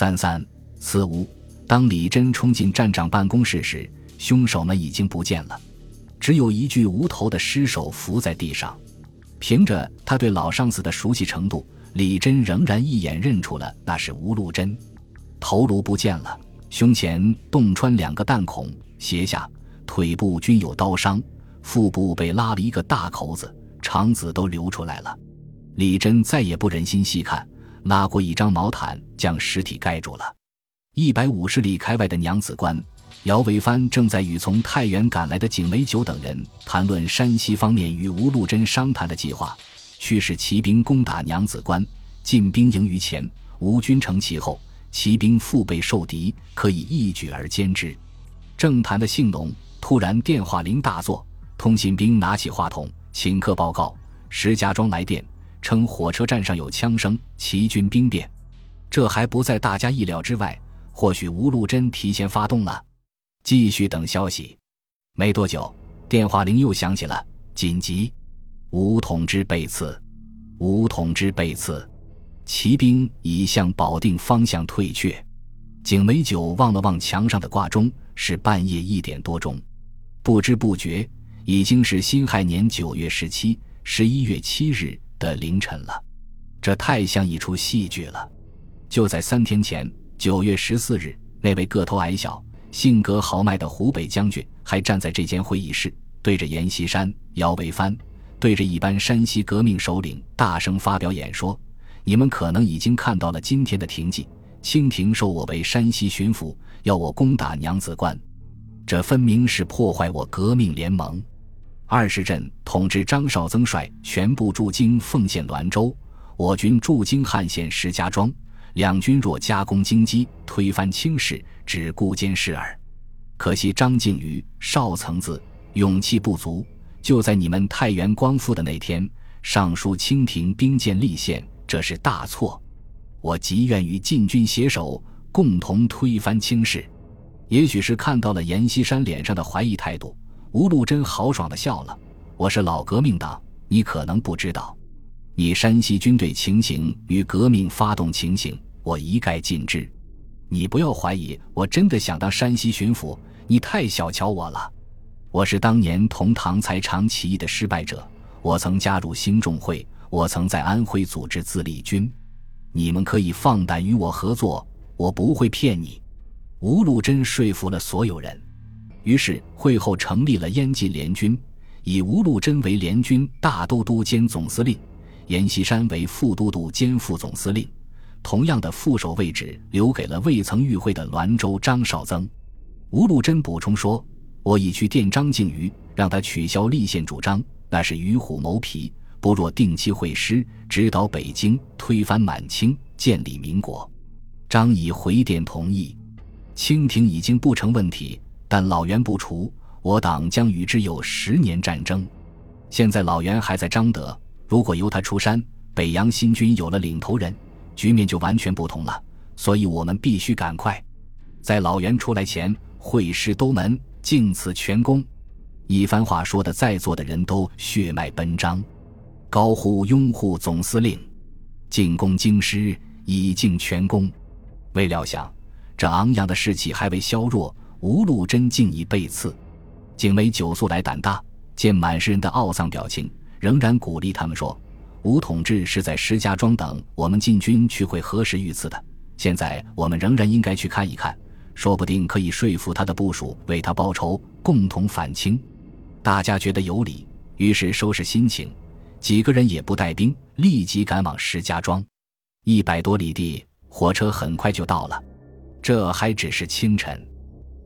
三三四五。当李真冲进站长办公室时，凶手们已经不见了，只有一具无头的尸首伏在地上。凭着他对老上司的熟悉程度，李真仍然一眼认出了那是吴禄贞。头颅不见了，胸前洞穿两个弹孔，斜下、腿部均有刀伤，腹部被拉了一个大口子，肠子都流出来了。李真再也不忍心细看，拉过一张毛毯将尸体盖住了。一百五十里开外的娘子关。姚维帆正在与从太原赶来的景梅九等人谈论山西方面与吴禄贞商谈的计划，驱使骑兵攻打娘子关，进兵营于前，吴军成其后，骑兵腹背受敌，可以一举而歼之。正谈的兴隆，突然电话铃大作，通信兵拿起话筒，请客报告：石家庄来电，称火车站上有枪声，齐军兵变。这还不在大家意料之外，或许吴禄贞提前发动了。继续等消息，没多久，电话铃又响起了。紧急，吴统之被刺，吴统之被刺，骑兵已向保定方向退却。景梅九望了望墙上的挂钟，是半夜一点多钟。不知不觉，已经是辛亥年九月十七、十一月七日的凌晨了。这太像一出戏剧了。就在三天前，九月十四日，那位个头矮小。性格豪迈的湖北将军还站在这间会议室，对着阎锡山、姚维帆，对着一班山西革命首领大声发表演说：“你们可能已经看到了今天的廷记，清廷授我为山西巡抚，要我攻打娘子关，这分明是破坏我革命联盟。二十镇统治张绍曾率全部驻京奉献滦州，我军驻京汉县石家庄。”两军若加攻京畿，推翻清室，只顾监视耳。可惜张敬瑜、邵曾子勇气不足，就在你们太原光复的那天，上书清廷兵谏立宪，这是大错。我极愿与晋军携手，共同推翻清室。也许是看到了阎锡山脸上的怀疑态度，吴禄贞豪爽地笑了：“我是老革命党，你可能不知道。”你山西军队情形与革命发动情形，我一概尽知。你不要怀疑，我真的想当山西巡抚。你太小瞧我了。我是当年同唐才常起义的失败者，我曾加入兴众会，我曾在安徽组织自立军。你们可以放胆与我合作，我不会骗你。吴禄贞说服了所有人，于是会后成立了燕晋联军，以吴禄贞为联军大都督兼总司令。阎锡山为副都督兼副总司令，同样的副手位置留给了未曾与会的滦州张绍曾。吴禄贞补充说：“我已去电张敬瑜，让他取消立宪主张，那是与虎谋皮。不若定期会师，指导北京，推翻满清，建立民国。”张已回电同意。清廷已经不成问题，但老袁不除，我党将与之有十年战争。现在老袁还在张德。如果由他出山，北洋新军有了领头人，局面就完全不同了。所以我们必须赶快，在老袁出来前会师都门，敬此全功。一番话说的，在座的人都血脉奔张，高呼拥护总司令，进攻京师，以敬全功。未料想，这昂扬的士气还未消弱，吴禄贞竟已被刺。景梅酒素来胆大，见满是人的懊丧表情。仍然鼓励他们说：“吴统治是在石家庄等我们进军去会何时遇刺的。现在我们仍然应该去看一看，说不定可以说服他的部属为他报仇，共同反清。”大家觉得有理，于是收拾心情，几个人也不带兵，立即赶往石家庄。一百多里地，火车很快就到了。这还只是清晨。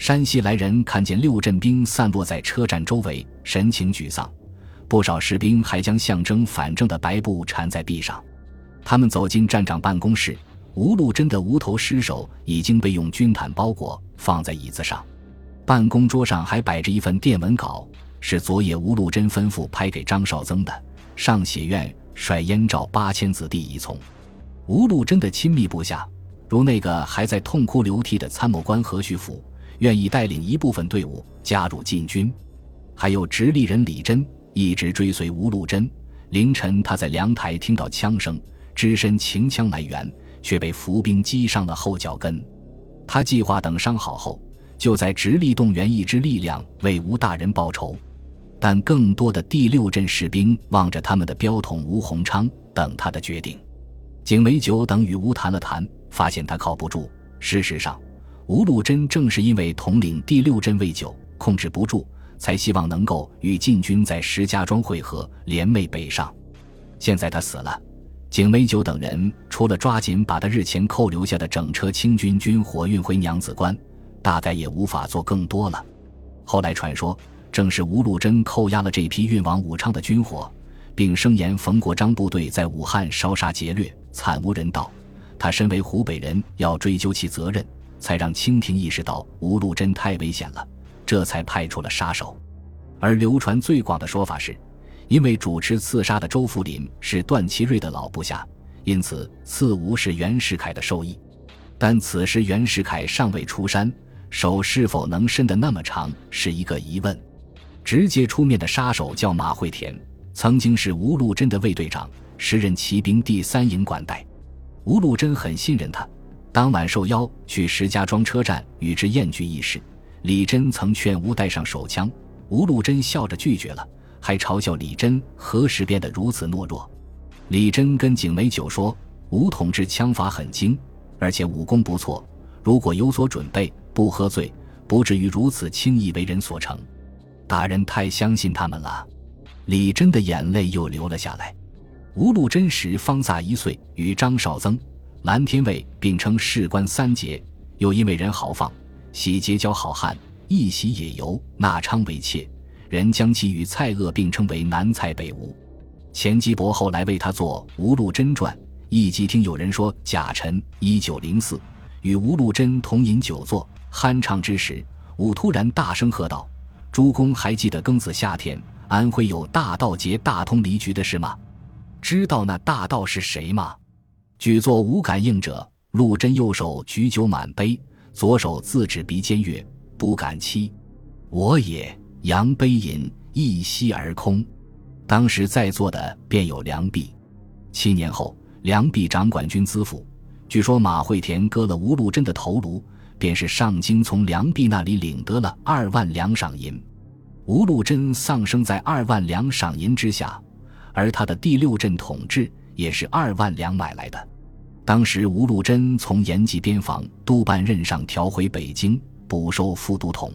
山西来人看见六镇兵散落在车站周围，神情沮丧。不少士兵还将象征反正的白布缠在臂上。他们走进站长办公室，吴禄贞的无头尸首已经被用军毯包裹，放在椅子上。办公桌上还摆着一份电文稿，是昨夜吴禄贞吩咐拍给张绍曾的，上写愿率燕赵八千子弟一从。吴禄贞的亲密部下，如那个还在痛哭流涕的参谋官何旭甫，愿意带领一部分队伍加入禁军，还有直隶人李真。一直追随吴禄贞。凌晨，他在凉台听到枪声，只身擎枪来援，却被伏兵击伤了后脚跟。他计划等伤好后，就在直隶动员一支力量为吴大人报仇。但更多的第六镇士兵望着他们的标统吴鸿昌等他的决定。景维九等与吴谈了谈，发现他靠不住。事实上，吴禄贞正是因为统领第六镇魏九控制不住，才希望能够与晋军在石家庄会合，联袂北上。现在他死了，景维九等人除了抓紧把他日前扣留下的整车清军军火运回娘子关，大概也无法做更多了。后来传说。正是吴禄贞扣押了这批运往武昌的军火，并声言冯国璋部队在武汉烧杀劫掠，惨无人道。他身为湖北人，要追究其责任，才让清廷意识到吴禄贞太危险了，这才派出了杀手。而流传最广的说法是，因为主持刺杀的周福林是段祺瑞的老部下，因此刺吴是袁世凯的授意。但此时袁世凯尚未出山，手是否能伸得那么长，是一个疑问。直接出面的杀手叫马会田，曾经是吴禄贞的卫队长，时任骑兵第三营管带。吴禄贞很信任他，当晚受邀去石家庄车站与之宴聚一时。李真曾劝吴带上手枪，吴禄贞笑着拒绝了，还嘲笑李真何时变得如此懦弱。李真跟景梅九说：“吴同志枪法很精，而且武功不错，如果有所准备，不喝醉，不至于如此轻易为人所成。”大人太相信他们了，李真的眼泪又流了下来。吴禄贞时方飒一岁，与张绍曾、蓝天卫并称士官三杰，又因为人豪放，喜结交好汉，一喜野游，纳昌为妾，人将其与蔡锷并称为南蔡北吴。钱基博后来为他作《吴禄贞传》，一即听有人说贾臣一九零四与吴禄贞同饮酒作酣畅之时，武突然大声喝道。诸公还记得庚子夏天安徽有大盗劫大通离局的事吗？知道那大盗是谁吗？举作无感应者，陆贞右手举酒满杯，左手自指鼻尖曰：“不敢欺，我也。”扬杯饮，一吸而空。当时在座的便有梁璧。七年后，梁璧掌管军资府，据说马会田割了吴禄贞的头颅。便是上京从梁璧那里领得了二万两赏银，吴禄贞丧生在二万两赏银之下，而他的第六镇统治也是二万两买来的。当时吴禄贞从延吉边防督办任上调回北京，补授副都统。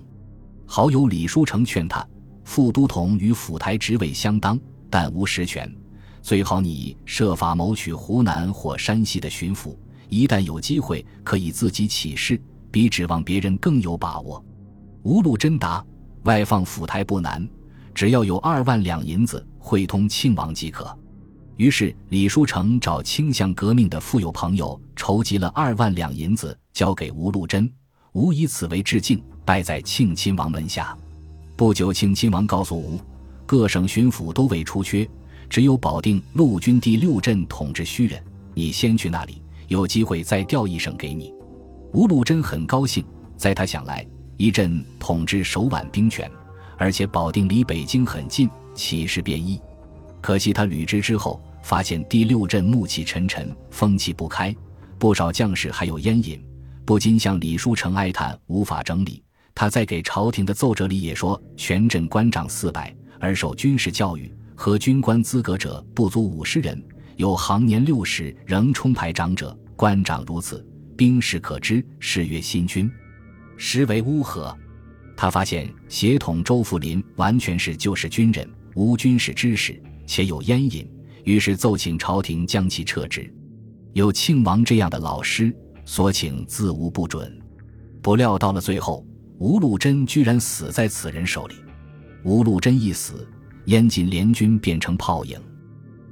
好友李书成劝他，副都统与府台职位相当，但无实权，最好你设法谋取湖南或山西的巡抚，一旦有机会，可以自己起事。比指望别人更有把握。吴禄贞答：“外放府台不难，只要有二万两银子汇通庆王即可。”于是李书成找倾向革命的富有朋友筹集了二万两银子，交给吴禄贞。吴以此为致敬，拜在庆亲王门下。不久，庆亲王告诉吴，各省巡抚都未出缺，只有保定陆军第六镇统治虚人，你先去那里，有机会再调一省给你。吴禄贞很高兴，在他想来，一镇统治手腕兵权，而且保定离北京很近，起事便易？可惜他履职之后，发现第六镇暮气沉沉，风气不开，不少将士还有烟瘾，不禁向李书成哀叹无法整理。他在给朝廷的奏折里也说，全镇官长四百，而受军事教育和军官资格者不足五十人，有行年六十仍充排长者，官长如此。兵士可知，是曰新军，实为乌合。他发现协统周福林完全是旧式军人，无军事知识，且有烟瘾，于是奏请朝廷将其撤职。有庆王这样的老师，所请自无不准。不料到了最后，吴禄贞居然死在此人手里。吴禄贞一死，燕晋联军变成泡影，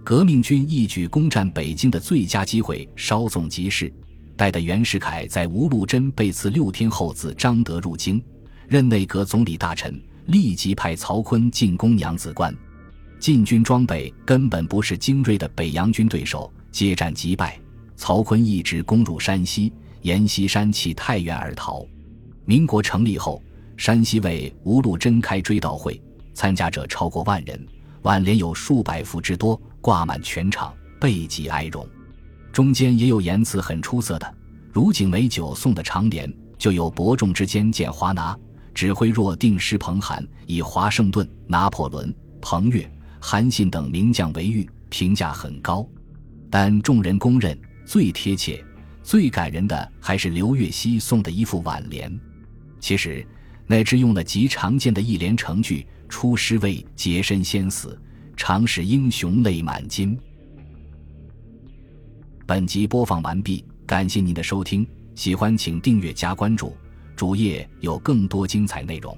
革命军一举攻占北京的最佳机会稍纵即逝。待得袁世凯在吴禄贞被刺六天后，自张德入京，任内阁总理大臣，立即派曹锟进攻娘子关。晋军装备根本不是精锐的北洋军对手，接战即败。曹锟一直攻入山西，沿西山弃太原而逃。民国成立后，山西为吴禄贞开追悼会，参加者超过万人，挽联有数百幅之多，挂满全场，备极哀荣。中间也有言辞很出色的，如景美酒送的长联，就有伯仲之间见华拿，指挥若定诗彭韩，以华盛顿、拿破仑、彭越、韩信等名将为誉，评价很高。但众人公认最贴切、最感人的还是刘禹锡送的一副挽联。其实，那只用了极常见的一连成句：“出师未捷身先死，常使英雄泪满襟。”本集播放完毕，感谢您的收听，喜欢请订阅加关注，主页有更多精彩内容。